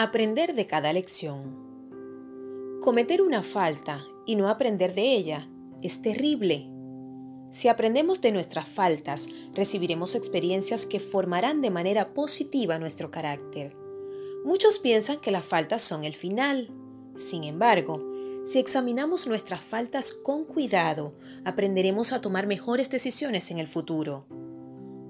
Aprender de cada lección. Cometer una falta y no aprender de ella es terrible. Si aprendemos de nuestras faltas, recibiremos experiencias que formarán de manera positiva nuestro carácter. Muchos piensan que las faltas son el final. Sin embargo, si examinamos nuestras faltas con cuidado, aprenderemos a tomar mejores decisiones en el futuro.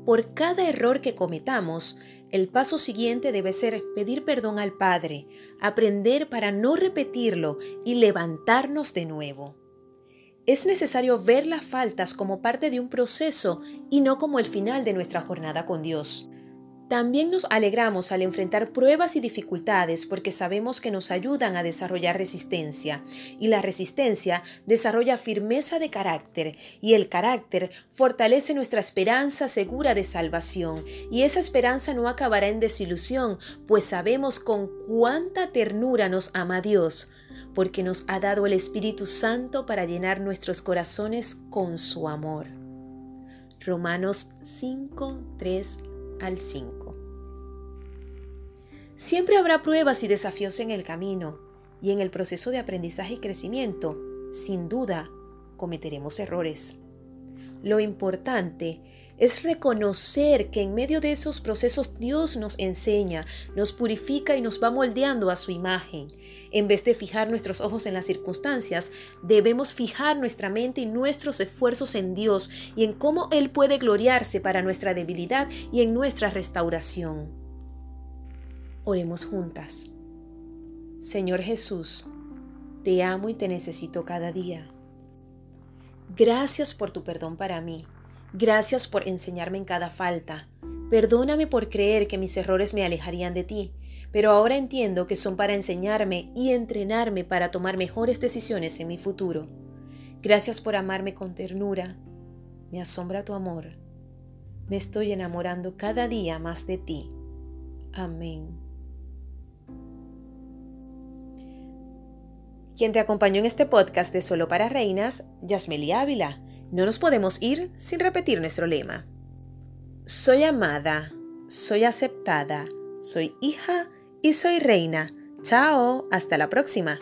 Por cada error que cometamos, el paso siguiente debe ser pedir perdón al Padre, aprender para no repetirlo y levantarnos de nuevo. Es necesario ver las faltas como parte de un proceso y no como el final de nuestra jornada con Dios. También nos alegramos al enfrentar pruebas y dificultades porque sabemos que nos ayudan a desarrollar resistencia y la resistencia desarrolla firmeza de carácter y el carácter fortalece nuestra esperanza segura de salvación y esa esperanza no acabará en desilusión pues sabemos con cuánta ternura nos ama Dios porque nos ha dado el Espíritu Santo para llenar nuestros corazones con su amor. Romanos 5, 3 al 5. Siempre habrá pruebas y desafíos en el camino y en el proceso de aprendizaje y crecimiento, sin duda, cometeremos errores. Lo importante es reconocer que en medio de esos procesos Dios nos enseña, nos purifica y nos va moldeando a su imagen. En vez de fijar nuestros ojos en las circunstancias, debemos fijar nuestra mente y nuestros esfuerzos en Dios y en cómo Él puede gloriarse para nuestra debilidad y en nuestra restauración. Oremos juntas. Señor Jesús, te amo y te necesito cada día. Gracias por tu perdón para mí. Gracias por enseñarme en cada falta. Perdóname por creer que mis errores me alejarían de ti, pero ahora entiendo que son para enseñarme y entrenarme para tomar mejores decisiones en mi futuro. Gracias por amarme con ternura. Me asombra tu amor. Me estoy enamorando cada día más de ti. Amén. Quien te acompañó en este podcast de Solo para Reinas, Yasmeli Ávila. No nos podemos ir sin repetir nuestro lema. Soy amada, soy aceptada, soy hija y soy reina. Chao, hasta la próxima.